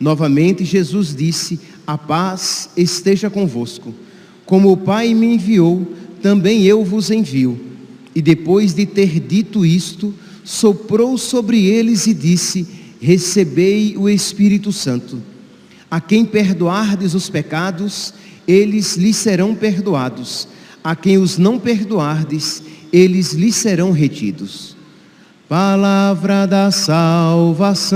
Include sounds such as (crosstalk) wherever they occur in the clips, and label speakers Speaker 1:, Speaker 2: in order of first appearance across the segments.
Speaker 1: Novamente Jesus disse: a paz esteja convosco. Como o Pai me enviou, também eu vos envio. E depois de ter dito isto, soprou sobre eles e disse: Recebei o Espírito Santo. A quem perdoardes os pecados, eles lhes serão perdoados. A quem os não perdoardes, eles lhes serão retidos. Palavra da salvação.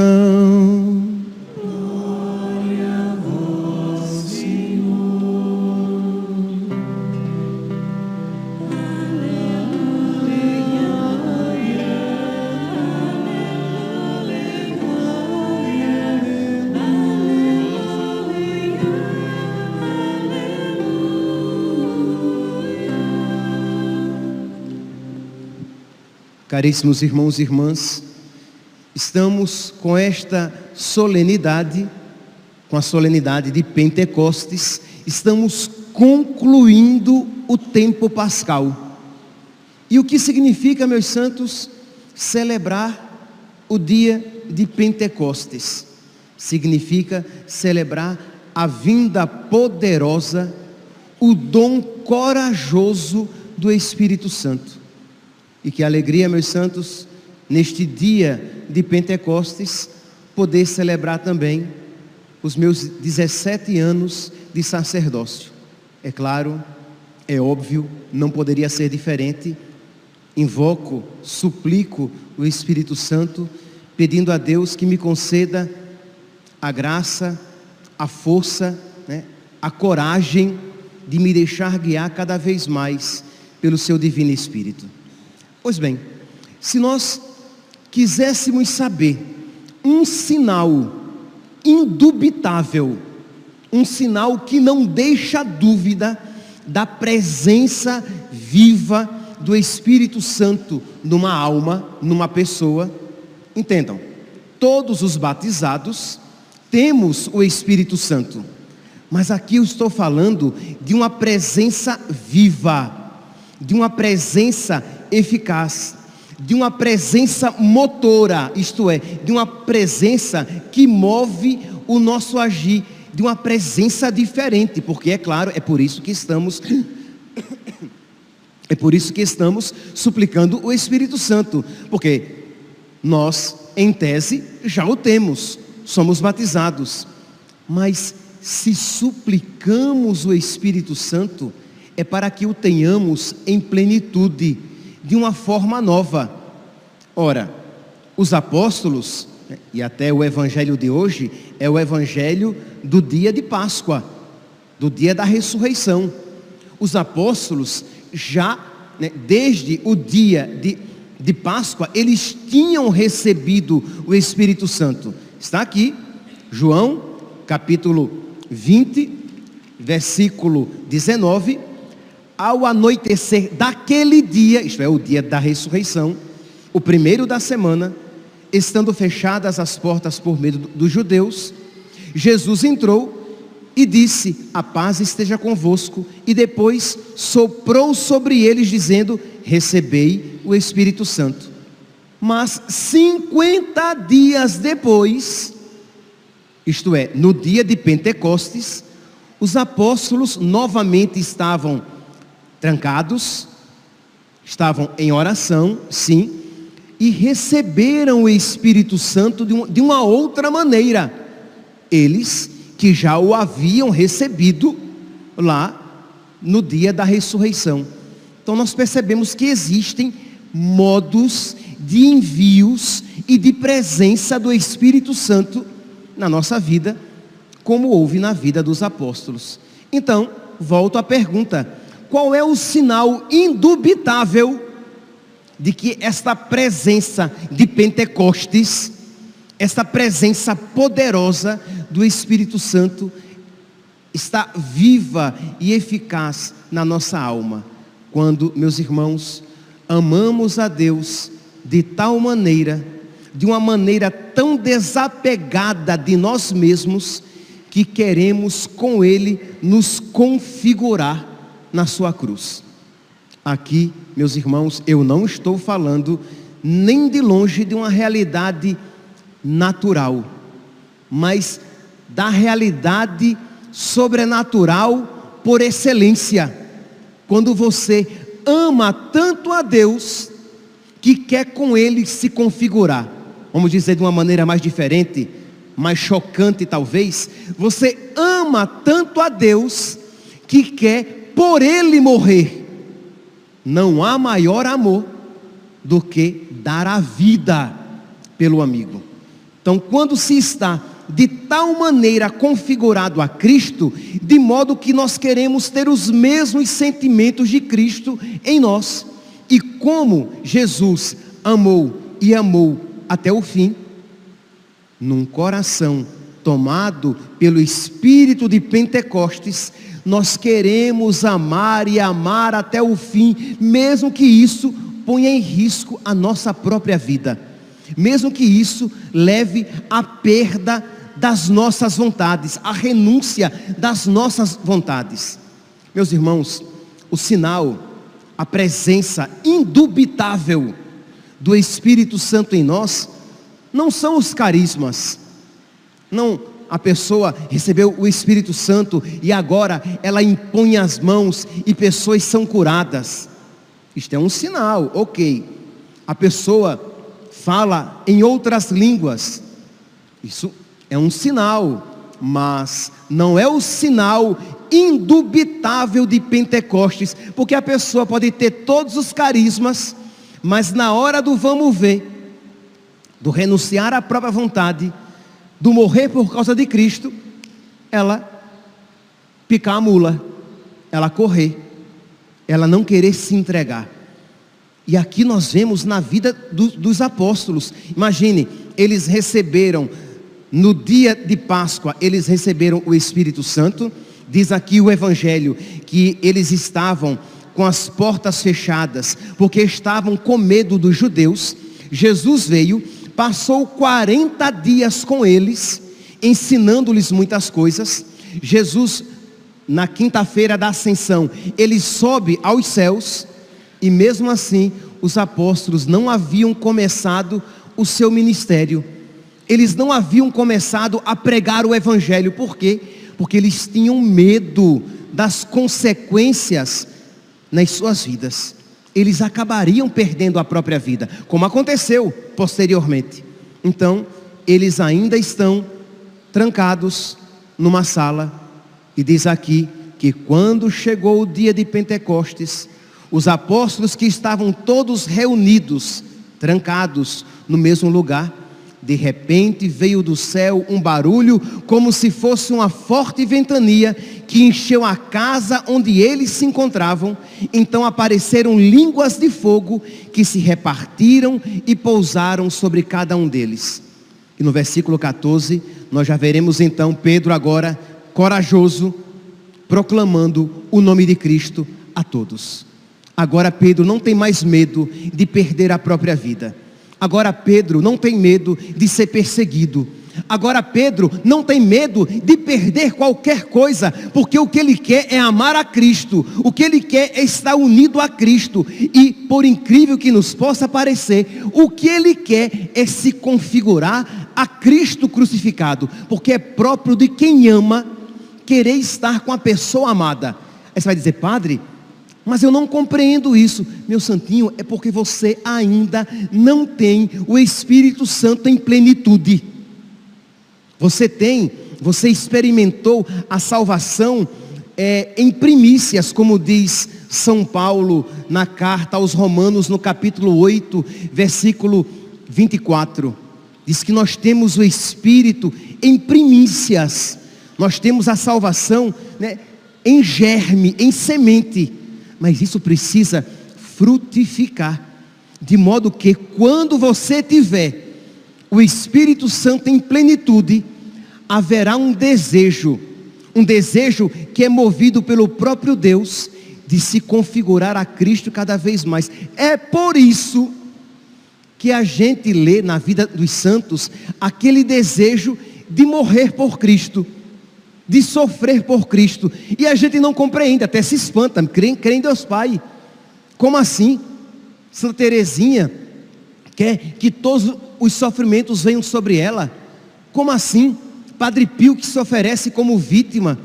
Speaker 1: Caríssimos irmãos e irmãs, estamos com esta solenidade, com a solenidade de Pentecostes, estamos concluindo o tempo pascal. E o que significa, meus santos, celebrar o dia de Pentecostes? Significa celebrar a vinda poderosa, o dom corajoso do Espírito Santo. E que alegria, meus santos, neste dia de Pentecostes, poder celebrar também os meus 17 anos de sacerdócio. É claro, é óbvio, não poderia ser diferente. Invoco, suplico o Espírito Santo, pedindo a Deus que me conceda a graça, a força, né, a coragem de me deixar guiar cada vez mais pelo seu Divino Espírito. Pois bem, se nós quiséssemos saber um sinal indubitável, um sinal que não deixa dúvida da presença viva do Espírito Santo numa alma, numa pessoa, entendam, todos os batizados temos o Espírito Santo, mas aqui eu estou falando de uma presença viva, de uma presença eficaz, de uma presença motora, isto é, de uma presença que move o nosso agir, de uma presença diferente, porque é claro, é por isso que estamos (coughs) é por isso que estamos suplicando o Espírito Santo, porque nós, em tese, já o temos, somos batizados, mas se suplicamos o Espírito Santo, é para que o tenhamos em plenitude, de uma forma nova. Ora, os apóstolos, e até o evangelho de hoje, é o evangelho do dia de Páscoa, do dia da ressurreição. Os apóstolos já, né, desde o dia de, de Páscoa, eles tinham recebido o Espírito Santo. Está aqui, João, capítulo 20, versículo 19 ao anoitecer daquele dia, isto é, o dia da ressurreição, o primeiro da semana, estando fechadas as portas por medo dos judeus, Jesus entrou e disse: A paz esteja convosco, e depois soprou sobre eles, dizendo: Recebei o Espírito Santo. Mas 50 dias depois, isto é, no dia de Pentecostes, os apóstolos novamente estavam trancados, estavam em oração, sim, e receberam o Espírito Santo de, um, uma outra maneira. Eles que já o haviam recebido lá no dia da ressurreição. Então nós percebemos que existem modos de envios e de presença do Espírito Santo na nossa vida, como houve na vida dos apóstolos. Então, volto à pergunta: qual é o sinal indubitável de que esta presença de Pentecostes, esta presença poderosa do Espírito Santo está viva e eficaz na nossa alma? Quando, meus irmãos, amamos a Deus de tal maneira, de uma maneira tão desapegada de nós mesmos, que queremos com Ele nos configurar na Sua cruz. Aqui, meus irmãos, eu não estou falando nem de longe de uma realidade natural, mas da realidade sobrenatural por excelência. Quando você ama tanto a Deus que quer com Ele se configurar, vamos dizer de uma maneira mais diferente, mais chocante talvez, você ama tanto a Deus que quer por Ele morrer. Não há maior amor do que dar a vida pelo amigo. Então, quando se está de tal maneira configurado a Cristo, de modo que nós queremos ter os mesmos sentimentos de Cristo em nós. E como Jesus amou e amou até o fim, num coração tomado pelo Espírito de Pentecostes, nós queremos amar e amar até o fim, mesmo que isso ponha em risco a nossa própria vida, mesmo que isso leve à perda das nossas vontades, à renúncia das nossas vontades. Meus irmãos, o sinal, a presença indubitável do Espírito Santo em nós, não são os carismas, não a pessoa recebeu o Espírito Santo e agora ela impõe as mãos e pessoas são curadas. Isto é um sinal, ok. A pessoa fala em outras línguas. Isso é um sinal, mas não é o sinal indubitável de Pentecostes, porque a pessoa pode ter todos os carismas, mas na hora do vamos ver, do renunciar à própria vontade, do morrer por causa de Cristo, ela picar a mula, ela correr, ela não querer se entregar. E aqui nós vemos na vida do, dos apóstolos, imagine, eles receberam, no dia de Páscoa, eles receberam o Espírito Santo, diz aqui o Evangelho, que eles estavam com as portas fechadas, porque estavam com medo dos judeus. Jesus veio, passou 40 dias com eles, ensinando-lhes muitas coisas. Jesus, na quinta-feira da ascensão, ele sobe aos céus, e mesmo assim, os apóstolos não haviam começado o seu ministério, eles não haviam começado a pregar o evangelho, por quê? Porque eles tinham medo das consequências nas suas vidas eles acabariam perdendo a própria vida, como aconteceu posteriormente. Então, eles ainda estão trancados numa sala, e diz aqui que quando chegou o dia de Pentecostes, os apóstolos que estavam todos reunidos, trancados no mesmo lugar, de repente veio do céu um barulho como se fosse uma forte ventania que encheu a casa onde eles se encontravam. Então apareceram línguas de fogo que se repartiram e pousaram sobre cada um deles. E no versículo 14, nós já veremos então Pedro agora corajoso, proclamando o nome de Cristo a todos. Agora Pedro não tem mais medo de perder a própria vida. Agora Pedro não tem medo de ser perseguido. Agora Pedro não tem medo de perder qualquer coisa, porque o que ele quer é amar a Cristo, o que ele quer é estar unido a Cristo, e por incrível que nos possa parecer, o que ele quer é se configurar a Cristo crucificado, porque é próprio de quem ama querer estar com a pessoa amada. Aí você vai dizer, padre, mas eu não compreendo isso. Meu santinho, é porque você ainda não tem o Espírito Santo em plenitude. Você tem, você experimentou a salvação é, em primícias, como diz São Paulo na carta aos Romanos, no capítulo 8, versículo 24. Diz que nós temos o Espírito em primícias, nós temos a salvação né, em germe, em semente, mas isso precisa frutificar, de modo que quando você tiver o Espírito Santo em plenitude, haverá um desejo, um desejo que é movido pelo próprio Deus de se configurar a Cristo cada vez mais. É por isso que a gente lê na vida dos santos aquele desejo de morrer por Cristo, de sofrer por Cristo, e a gente não compreende, até se espanta, crê, crê em Deus Pai. Como assim? Santa Teresinha quer que todos os sofrimentos venham sobre ela. Como assim? Padre Pio que se oferece como vítima.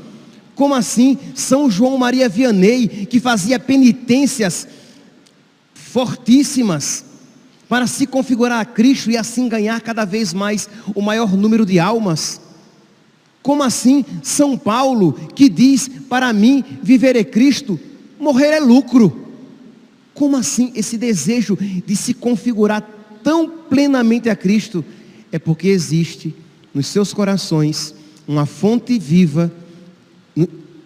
Speaker 1: Como assim? São João Maria Vianney que fazia penitências fortíssimas para se configurar a Cristo e assim ganhar cada vez mais o maior número de almas. Como assim São Paulo que diz: "Para mim viver é Cristo, morrer é lucro"? Como assim esse desejo de se configurar tão plenamente a Cristo? É porque existe nos seus corações uma fonte viva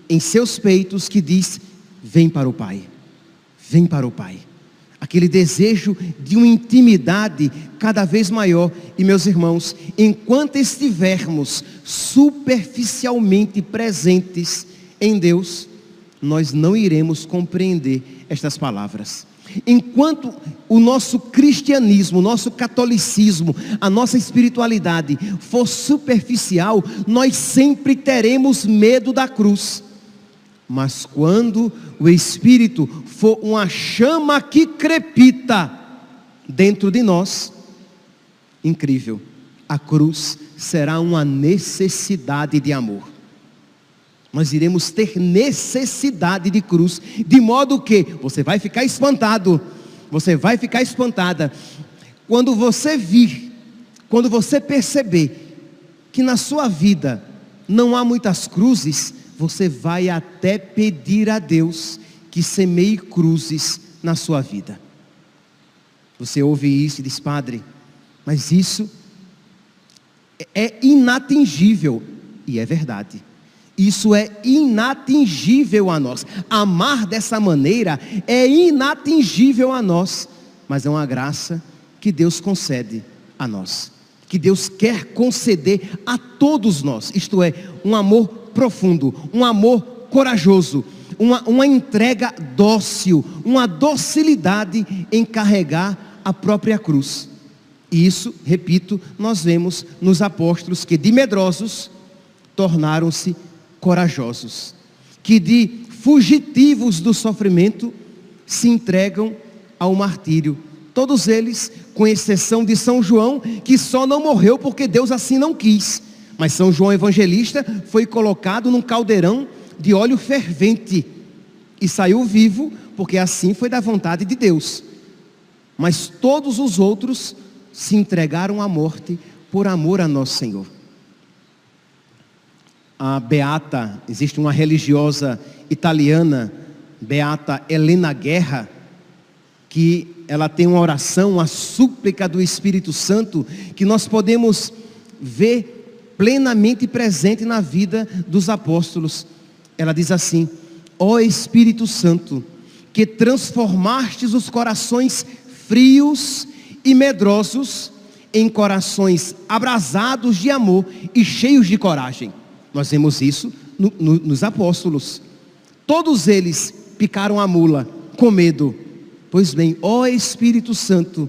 Speaker 1: em seus peitos que diz: Vem para o Pai, vem para o Pai. Aquele desejo de uma intimidade cada vez maior. E meus irmãos, enquanto estivermos superficialmente presentes em Deus, nós não iremos compreender estas palavras. Enquanto o nosso cristianismo, o nosso catolicismo, a nossa espiritualidade for superficial, nós sempre teremos medo da cruz. Mas quando o Espírito for uma chama que crepita dentro de nós, incrível, a cruz será uma necessidade de amor. Nós iremos ter necessidade de cruz, de modo que você vai ficar espantado, você vai ficar espantada, quando você vir, quando você perceber que na sua vida não há muitas cruzes, você vai até pedir a Deus que semeie cruzes na sua vida. Você ouve isso e diz, Padre, mas isso é inatingível, e é verdade. Isso é inatingível a nós. Amar dessa maneira é inatingível a nós, mas é uma graça que Deus concede a nós, que Deus quer conceder a todos nós. Isto é, um amor profundo, um amor corajoso, uma, uma entrega dócil, uma docilidade em carregar a própria cruz. E isso, repito, nós vemos nos apóstolos que de medrosos tornaram-se corajosos, que de fugitivos do sofrimento se entregam ao martírio. Todos eles, com exceção de São João, que só não morreu porque Deus assim não quis. Mas São João Evangelista foi colocado num caldeirão de óleo fervente e saiu vivo, porque assim foi da vontade de Deus. Mas todos os outros se entregaram à morte por amor a nosso Senhor a beata, existe uma religiosa italiana, beata Helena Guerra, que ela tem uma oração, uma súplica do Espírito Santo, que nós podemos ver plenamente presente na vida dos apóstolos. Ela diz assim: Ó oh Espírito Santo, que transformastes os corações frios e medrosos em corações abrasados de amor e cheios de coragem. Nós vemos isso no, no, nos apóstolos. Todos eles picaram a mula com medo. Pois bem, ó Espírito Santo,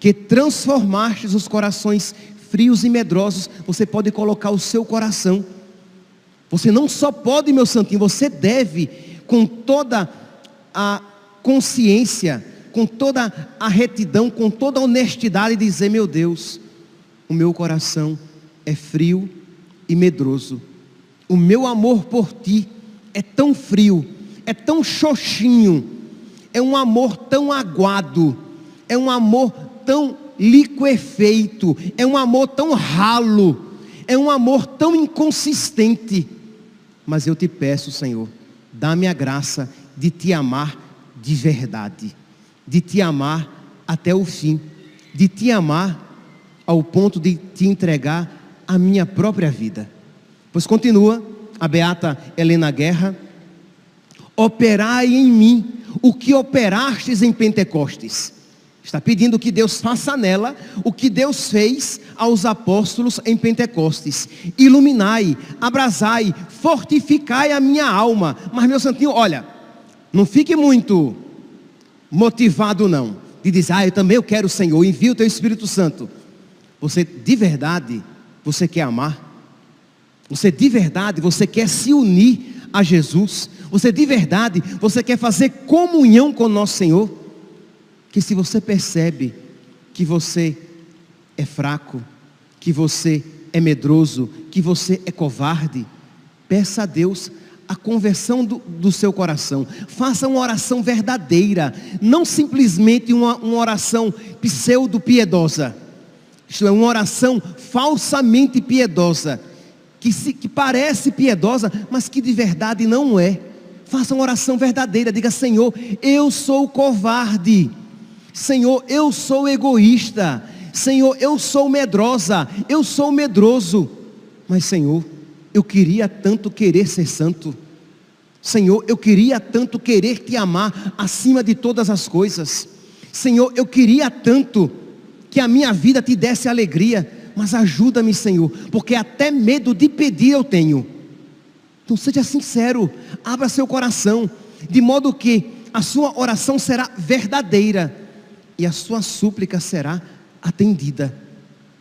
Speaker 1: que transformastes os corações frios e medrosos, você pode colocar o seu coração. Você não só pode, meu santinho, você deve, com toda a consciência, com toda a retidão, com toda a honestidade, dizer: Meu Deus, o meu coração é frio e medroso. O meu amor por ti é tão frio é tão xoxinho, é um amor tão aguado, é um amor tão liquefeito, é um amor tão ralo, é um amor tão inconsistente. Mas eu te peço, Senhor, dá-me a graça de te amar de verdade, de te amar até o fim, de te amar ao ponto de te entregar a minha própria vida. Pois continua a beata Helena Guerra, operai em mim o que operastes em Pentecostes. Está pedindo que Deus faça nela o que Deus fez aos apóstolos em Pentecostes. Iluminai, abrasai, fortificai a minha alma. Mas meu santinho, olha, não fique muito motivado não, de dizer, ah, eu também eu quero o Senhor, envia o teu Espírito Santo. Você de verdade, você quer amar? Você de verdade, você quer se unir a Jesus? Você de verdade, você quer fazer comunhão com o nosso Senhor? Que se você percebe que você é fraco, que você é medroso, que você é covarde, peça a Deus a conversão do, do, seu coração. Faça uma oração verdadeira, não simplesmente uma, uma oração pseudo-piedosa. Isto é, uma oração falsamente piedosa, que, se, que parece piedosa, mas que de verdade não é. Faça uma oração verdadeira, diga: Senhor, eu sou covarde. Senhor, eu sou egoísta. Senhor, eu sou medrosa. Eu sou medroso. Mas, Senhor, eu queria tanto querer ser santo. Senhor, eu queria tanto querer te amar acima de todas as coisas. Senhor, eu queria tanto que a minha vida te desse alegria, mas ajuda-me, Senhor, porque até medo de pedir eu tenho. Então seja sincero, abra seu coração, de modo que a sua oração será verdadeira e a sua súplica será atendida.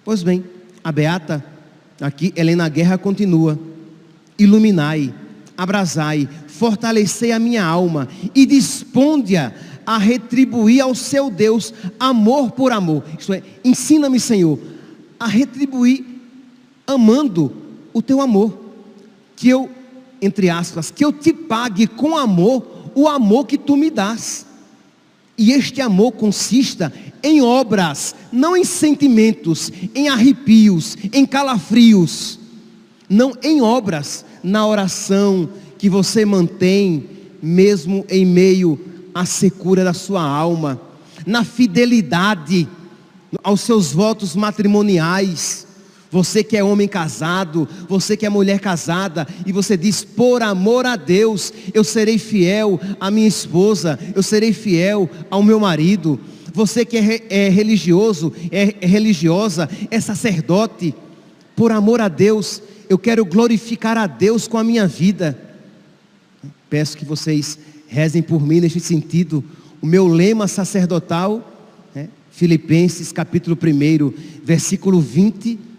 Speaker 1: Pois bem, a beata Aqui Helena Guerra continua: Iluminai, abrasai, fortalecei a minha alma e disponde-a a retribuir ao seu Deus amor por amor. Isto é, ensina-me, Senhor, a retribuir amando o teu amor. Que eu, entre aspas, que eu te pague com amor o amor que tu me dás. E este amor consista em obras, não em sentimentos, em arrepios, em calafrios. Não em obras, na oração que você mantém, mesmo em meio à secura da sua alma, na fidelidade aos seus votos matrimoniais você que é homem casado, você que é mulher casada, e você diz: por amor a Deus, eu serei fiel à minha esposa, eu serei fiel ao meu marido. Você que é, é religioso, é, é religiosa, é sacerdote, por amor a Deus, eu quero glorificar a Deus com a minha vida. Peço que vocês rezem por mim neste sentido. O meu lema sacerdotal, né? Filipenses capítulo 1, versículo 20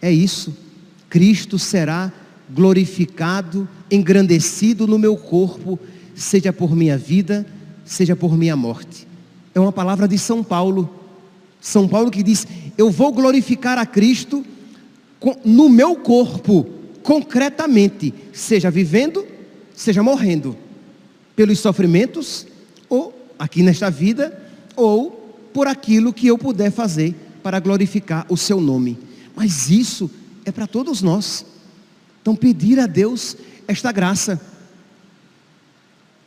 Speaker 1: é isso. Cristo será glorificado, engrandecido no meu corpo, seja por minha vida, seja por minha morte. É uma palavra de São Paulo. São Paulo que diz: Eu vou glorificar a Cristo no meu corpo, concretamente, seja vivendo, seja morrendo, pelos sofrimentos, ou aqui nesta vida, ou por aquilo que eu puder fazer para glorificar o seu nome. Mas isso é para todos nós. Então, pedir a Deus esta graça,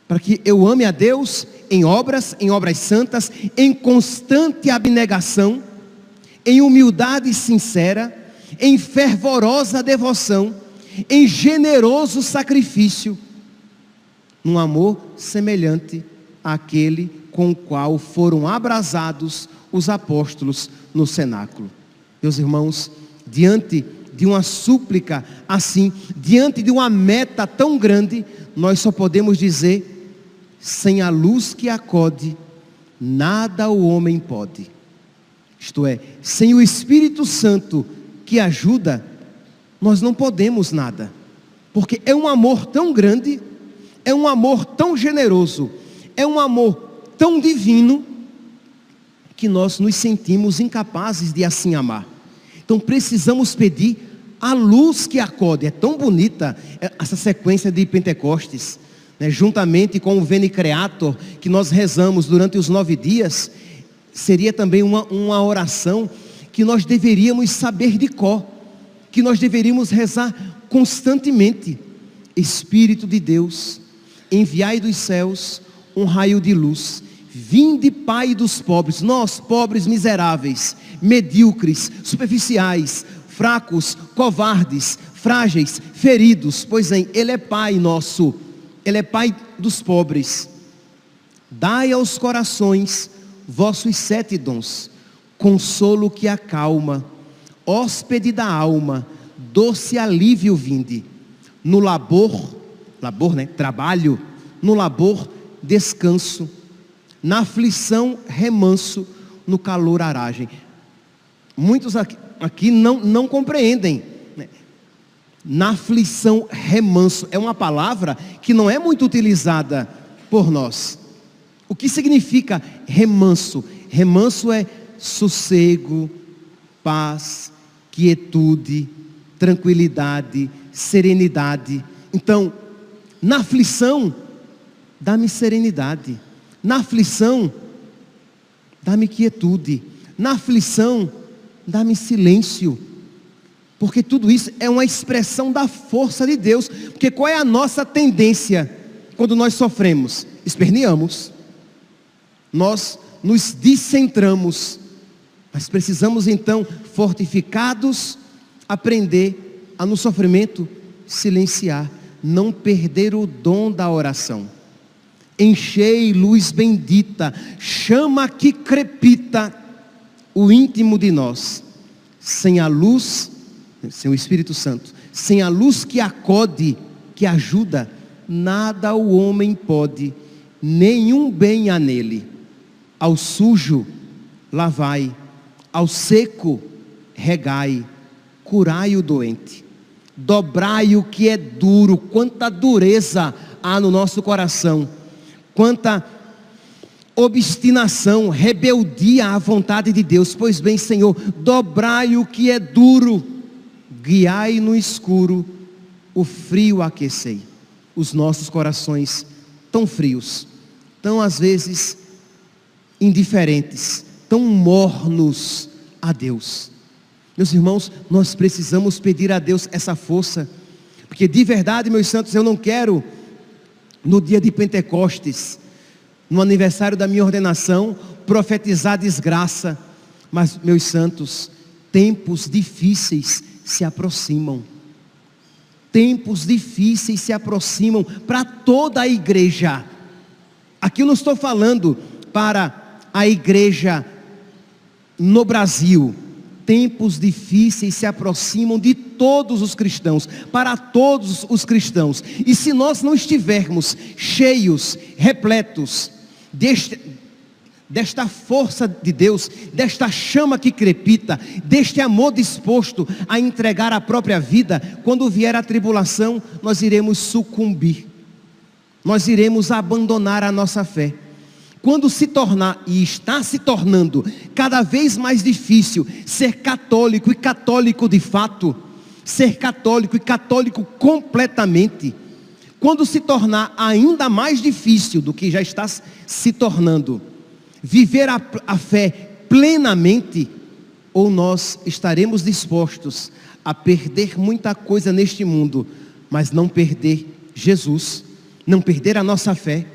Speaker 1: para que eu ame a Deus em obras, em obras santas, em constante abnegação, em humildade sincera, em fervorosa devoção, em generoso sacrifício, num amor semelhante àquele com o qual foram abrasados os apóstolos no cenáculo. Meus irmãos, diante de uma súplica assim, diante de uma meta tão grande, nós só podemos dizer: sem a luz que acode, nada o homem pode. Isto é, sem o Espírito Santo que ajuda, nós não podemos nada. Porque é um amor tão grande, é um amor tão generoso, é um amor tão divino, que nós nos sentimos incapazes de assim amar. Então precisamos pedir a luz que acode. É tão bonita essa sequência de Pentecostes. né, juntamente com o Veni Creator, que nós rezamos durante os nove dias, seria também uma, uma oração que nós deveríamos saber de cor, que nós deveríamos rezar constantemente. Espírito de Deus, enviai dos céus um raio de luz, vinde Pai dos pobres, nós pobres miseráveis, medíocres, superficiais, fracos, covardes, frágeis, feridos, pois em Ele é Pai nosso, Ele é Pai dos pobres. Dai aos corações vossos sete dons, consolo que acalma, hóspede da alma, doce alívio vinde. No labor, labor, né? Trabalho, no labor, descanso. Na aflição, remanso, no calor, aragem. Muitos aqui, aqui não, não compreendem. Né? Na aflição, remanso. É uma palavra que não é muito utilizada por nós. O que significa remanso? Remanso é sossego, paz, quietude, tranquilidade, serenidade. Então, na aflição, dá-me serenidade. Na aflição, dá-me quietude. Na aflição, dá-me silêncio. Porque tudo isso é uma expressão da força de Deus. Porque qual é a nossa tendência quando nós sofremos? Esperneamos. Nós nos descentramos. Mas precisamos então, fortificados, aprender a no sofrimento silenciar, não perder o dom da oração. Enchei luz bendita, chama que crepita o íntimo de nós. Sem a luz, sem o Espírito Santo, sem a luz que acode, que ajuda, nada o homem pode, nenhum bem há nele. Ao sujo, lavai, ao seco, regai, curai o doente, dobrai o que é duro, quanta dureza há no nosso coração, quanta obstinação, rebeldia à vontade de Deus. Pois bem, Senhor, dobrai o que é duro, guiai no escuro, o frio aquecei. Os nossos corações tão frios, tão às vezes indiferentes, tão mornos a Deus. Meus irmãos, nós precisamos pedir a Deus essa força, porque de verdade, meus santos, eu não quero no dia de Pentecostes, no aniversário da minha ordenação, profetizar desgraça, mas meus santos, tempos difíceis se aproximam. Tempos difíceis se aproximam para toda a igreja. Aqui eu não estou falando para a igreja no Brasil, tempos difíceis se aproximam de todos os cristãos, para todos os cristãos. E se nós não estivermos cheios, repletos deste, desta força de Deus, desta chama que crepita, deste amor disposto a entregar a própria vida, quando vier a tribulação, nós iremos sucumbir. Nós iremos abandonar a nossa fé. Quando se tornar, e está se tornando, cada vez mais difícil ser católico e católico de fato, ser católico e católico completamente, quando se tornar ainda mais difícil do que já está se tornando, viver a, a fé plenamente, ou nós estaremos dispostos a perder muita coisa neste mundo, mas não perder Jesus, não perder a nossa fé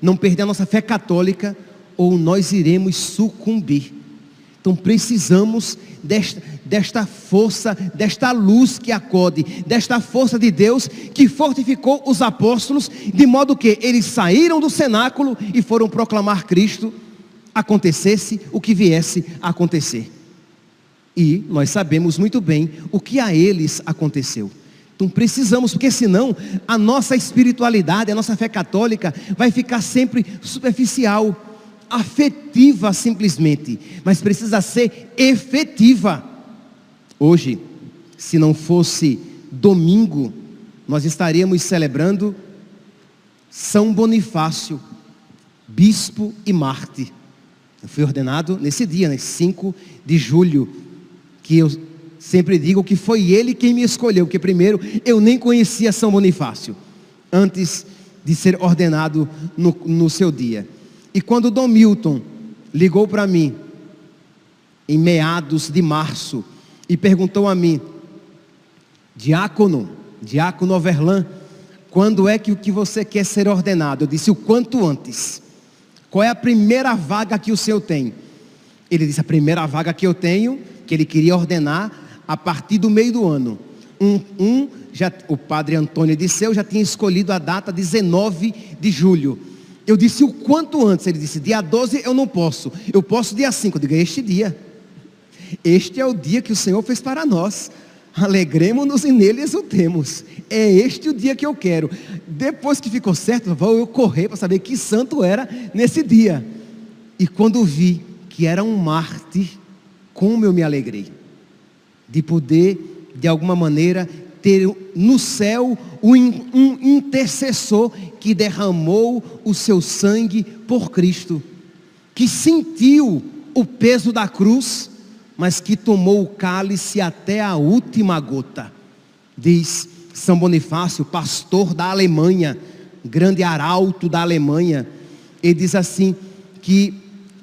Speaker 1: não perder a nossa fé católica, ou nós iremos sucumbir. Então precisamos desta, desta força, desta luz que acode, desta força de Deus que fortificou os apóstolos, de modo que eles saíram do cenáculo e foram proclamar Cristo, acontecesse o que viesse a acontecer. E nós sabemos muito bem o que a eles aconteceu. Então precisamos, porque senão a nossa espiritualidade, a nossa fé católica vai ficar sempre superficial, afetiva simplesmente, mas precisa ser efetiva. Hoje, se não fosse domingo, nós estaríamos celebrando São Bonifácio, bispo e mártir. Eu fui ordenado nesse dia, né, 5 de julho, que eu Sempre digo que foi ele quem me escolheu, porque primeiro eu nem conhecia São Bonifácio. Antes de ser ordenado no, no seu dia. E quando Dom Milton ligou para mim, em meados de março, e perguntou a mim, diácono, diácono Overlan, quando é que o que você quer ser ordenado? Eu disse, o quanto antes. Qual é a primeira vaga que o senhor tem? Ele disse, a primeira vaga que eu tenho, que ele queria ordenar a partir do meio do ano. Um, um já, o padre Antônio Disseu já tinha escolhido a data 19 de julho. Eu disse o quanto antes. Ele disse, dia 12 eu não posso. Eu posso dia 5. Eu digo, é este dia. Este é o dia que o Senhor fez para nós. Alegremos-nos e nele exultemos. É este o dia que eu quero. Depois que ficou certo, vou eu correr para saber que santo era nesse dia. E quando vi que era um mártir, como eu me alegrei de poder, de alguma maneira, ter no céu um intercessor que derramou o seu sangue por Cristo, que sentiu o peso da cruz mas que tomou o cálice até a última gota. Diz São Bonifácio, pastor da Alemanha, grande arauto da Alemanha. Ele diz assim: que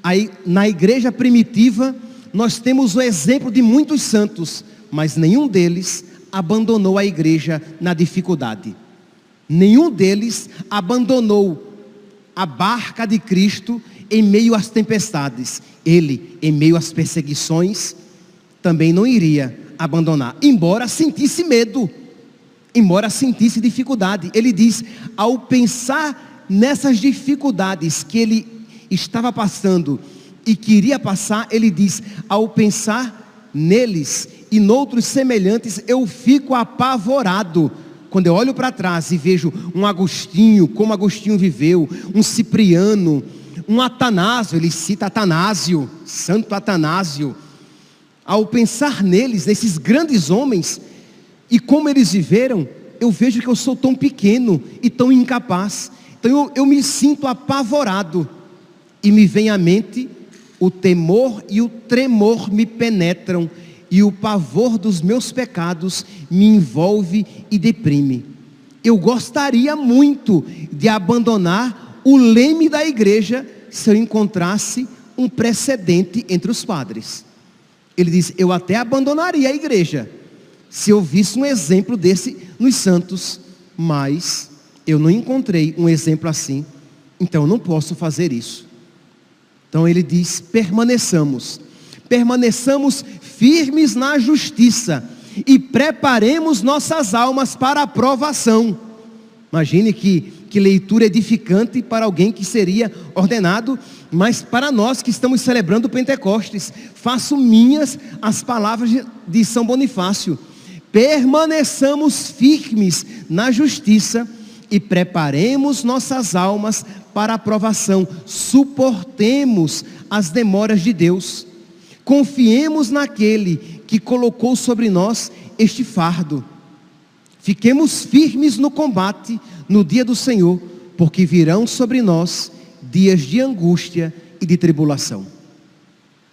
Speaker 1: aí, na igreja primitiva nós temos o exemplo de muitos santos, mas nenhum deles abandonou a igreja na dificuldade. Nenhum deles abandonou a barca de Cristo em meio às tempestades, ele, em meio às perseguições, também não iria abandonar, embora sentisse medo, embora sentisse dificuldade. Ele diz: ao pensar nessas dificuldades que ele estava passando e queria passar, ele diz: ao pensar neles e noutros semelhantes, eu fico apavorado. Quando eu olho para trás e vejo um Agostinho, como Agostinho viveu, um Cipriano, um Atanásio, ele cita Atanásio, Santo Atanásio. Ao pensar neles, nesses grandes homens, e como eles viveram, eu vejo que eu sou tão pequeno e tão incapaz. Então eu, eu me sinto apavorado. E me vem à mente o temor e o tremor me penetram, e o pavor dos meus pecados me envolve e deprime. Eu gostaria muito de abandonar o leme da igreja se eu encontrasse um precedente entre os padres. Ele diz: Eu até abandonaria a igreja se eu visse um exemplo desse nos santos, mas eu não encontrei um exemplo assim, então eu não posso fazer isso. Então ele diz: permaneçamos, permaneçamos firmes na justiça e preparemos nossas almas para a provação. Imagine que que leitura edificante para alguém que seria ordenado, mas para nós que estamos celebrando Pentecostes, faço minhas as palavras de São Bonifácio. Permaneçamos firmes na justiça e preparemos nossas almas para a aprovação. Suportemos as demoras de Deus. Confiemos naquele que colocou sobre nós este fardo. Fiquemos firmes no combate no dia do Senhor, porque virão sobre nós dias de angústia e de tribulação.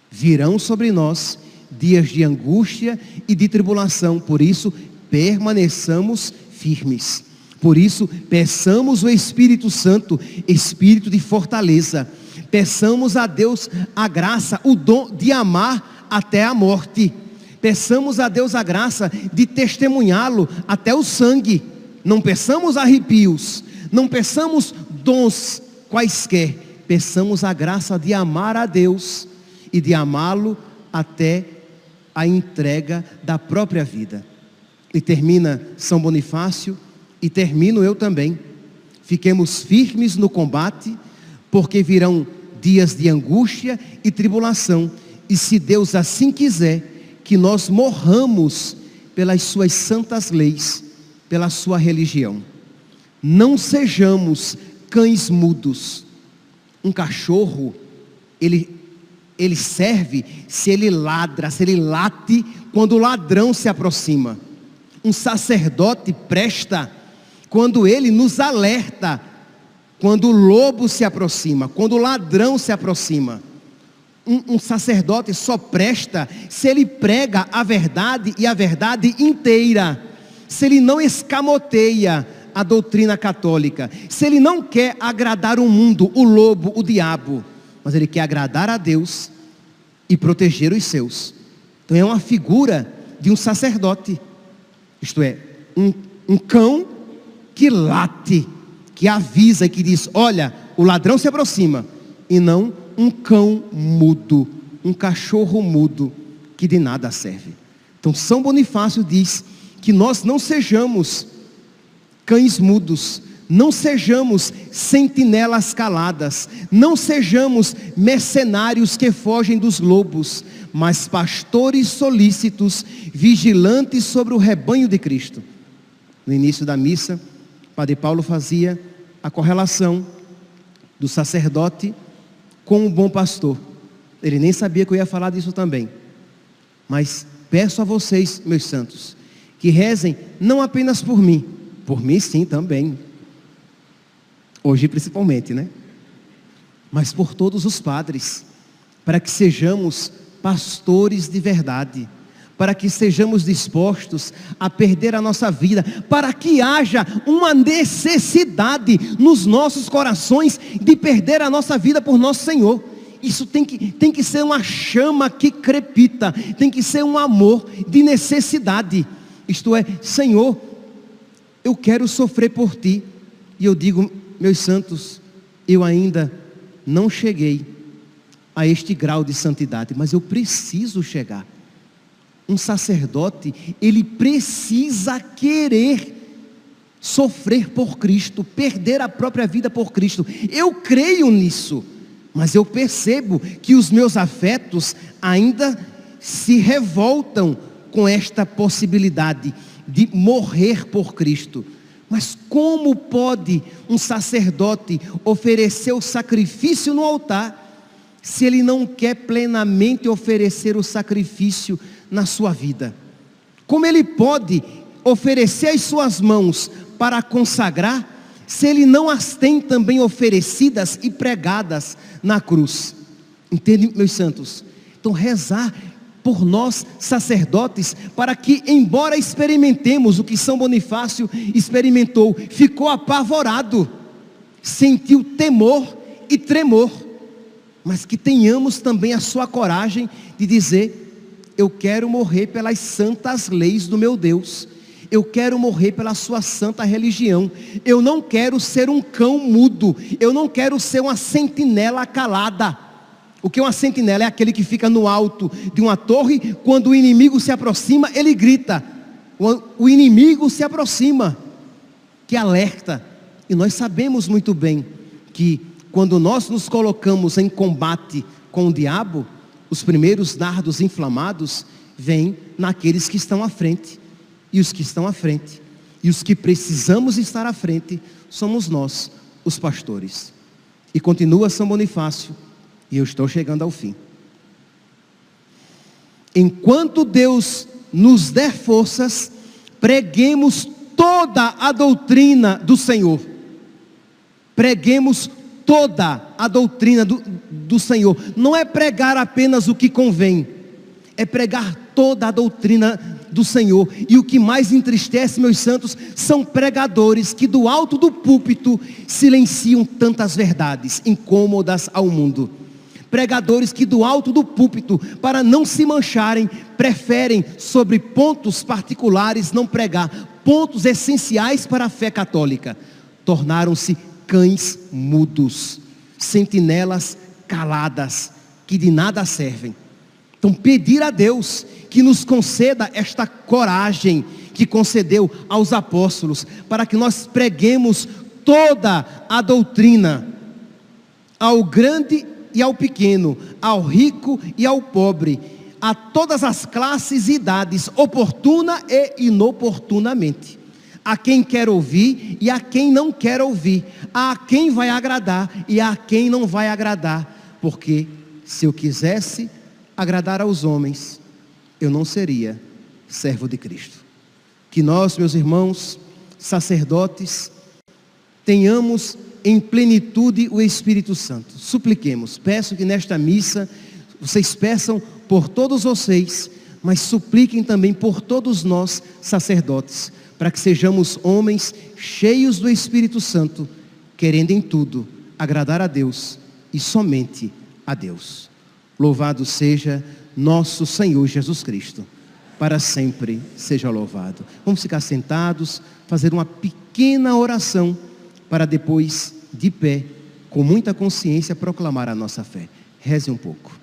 Speaker 1: Virão sobre nós dias de angústia e de tribulação, por isso permaneçamos firmes. Por isso, peçamos o Espírito Santo, espírito de fortaleza. Peçamos a Deus a graça, o dom de amar até a morte. Peçamos a Deus a graça de testemunhá-lo até o sangue. Não peçamos arrepios, não peçamos dons quaisquer, peçamos a graça de amar a Deus e de amá-lo até a entrega da própria vida. E termina São Bonifácio, e termino eu também. Fiquemos firmes no combate, porque virão dias de angústia e tribulação, e se Deus assim quiser, que nós morramos pelas suas santas leis pela sua religião. Não sejamos cães mudos. Um cachorro, ele, ele serve se ele ladra, se ele late quando o ladrão se aproxima. Um sacerdote presta quando ele nos alerta, quando o lobo se aproxima, quando o ladrão se aproxima. Um, um, sacerdote só presta se ele prega a verdade e a verdade inteira. Se ele não escamoteia a doutrina católica, se ele não quer agradar o mundo, o lobo, o diabo, mas ele quer agradar a Deus e proteger os seus. Então é uma figura de um sacerdote, isto é, um, um cão que late, que avisa que diz: Olha, o ladrão se aproxima, e não um cão mudo, um cachorro mudo que de nada serve. Então, São Bonifácio diz que nós não sejamos cães mudos, não sejamos sentinelas caladas, não sejamos mercenários que fogem dos lobos, mas pastores solícitos, vigilantes sobre o rebanho de Cristo. No início da missa, Padre Paulo fazia a correlação do sacerdote com o bom pastor. Ele nem sabia que eu ia falar disso também. Mas peço a vocês, meus santos, que rezem não apenas por mim, por mim sim também. Hoje principalmente, né? Mas por todos os padres, para que sejamos pastores de verdade, para que sejamos dispostos a perder a nossa vida, para que haja uma necessidade nos nossos corações de perder a nossa vida por nosso Senhor. Isso tem que, tem que ser uma chama que crepita, tem que ser um amor de necessidade. Isto é, Senhor, eu quero sofrer por ti. E eu digo, meus santos, eu ainda não cheguei a este grau de santidade, mas eu preciso chegar. Um sacerdote, ele precisa querer sofrer por Cristo, perder a própria vida por Cristo. Eu creio nisso. Mas eu percebo que os meus afetos ainda se revoltam com esta possibilidade de morrer por Cristo. Mas como pode um sacerdote oferecer o sacrifício no altar se ele não quer plenamente oferecer o sacrifício na sua vida? Como ele pode oferecer as suas mãos para consagrar se ele não as tem também oferecidas e pregadas na cruz. Entende, meus santos? Então, rezar por nós, sacerdotes, para que, embora experimentemos o que São Bonifácio experimentou, ficou apavorado, sentiu temor e tremor, mas que tenhamos também a sua coragem de dizer: Eu quero morrer pelas santas leis do meu Deus eu quero morrer pela sua santa religião. Eu não quero ser um cão mudo. Eu não quero ser uma sentinela calada. O que é uma sentinela? É aquele que fica no alto de uma torre, quando o inimigo se aproxima, ele grita. O inimigo se aproxima, que alerta. E nós sabemos muito bem que quando nós nos colocamos em combate com o diabo, os primeiros dardos inflamados vêm naqueles que estão à frente e os que estão à frente. E os que precisamos estar à frente somos nós, os pastores. E continua São Bonifácio, e eu estou chegando ao fim. Enquanto Deus nos der forças, preguemos toda a doutrina do Senhor. Preguemos toda a doutrina do, do Senhor. Não é pregar apenas o que convém, é pregar toda a doutrina do Senhor. E o que mais entristece, meus santos, são pregadores que do alto do púlpito silenciam tantas verdades incômodas ao mundo. Pregadores que do alto do púlpito, para não se mancharem, preferem sobre pontos particulares não pregar, pontos essenciais para a fé católica. Tornaram-se cães mudos, sentinelas caladas, que de nada servem. Então, pedir a Deus que nos conceda esta coragem que concedeu aos apóstolos, para que nós preguemos toda a doutrina, ao grande e ao pequeno, ao rico e ao pobre, a todas as classes e idades, oportuna e inoportunamente. A quem quer ouvir e a quem não quer ouvir, a quem vai agradar e a quem não vai agradar, porque se eu quisesse agradar aos homens, eu não seria servo de Cristo. Que nós, meus irmãos, sacerdotes, tenhamos em plenitude o Espírito Santo. Supliquemos. Peço que nesta missa vocês peçam por todos vocês, mas supliquem também por todos nós, sacerdotes, para que sejamos homens cheios do Espírito Santo, querendo em tudo agradar a Deus e somente a Deus. Louvado seja nosso Senhor Jesus Cristo, para sempre seja louvado. Vamos ficar sentados, fazer uma pequena oração, para depois, de pé, com muita consciência, proclamar a nossa fé. Reze um pouco.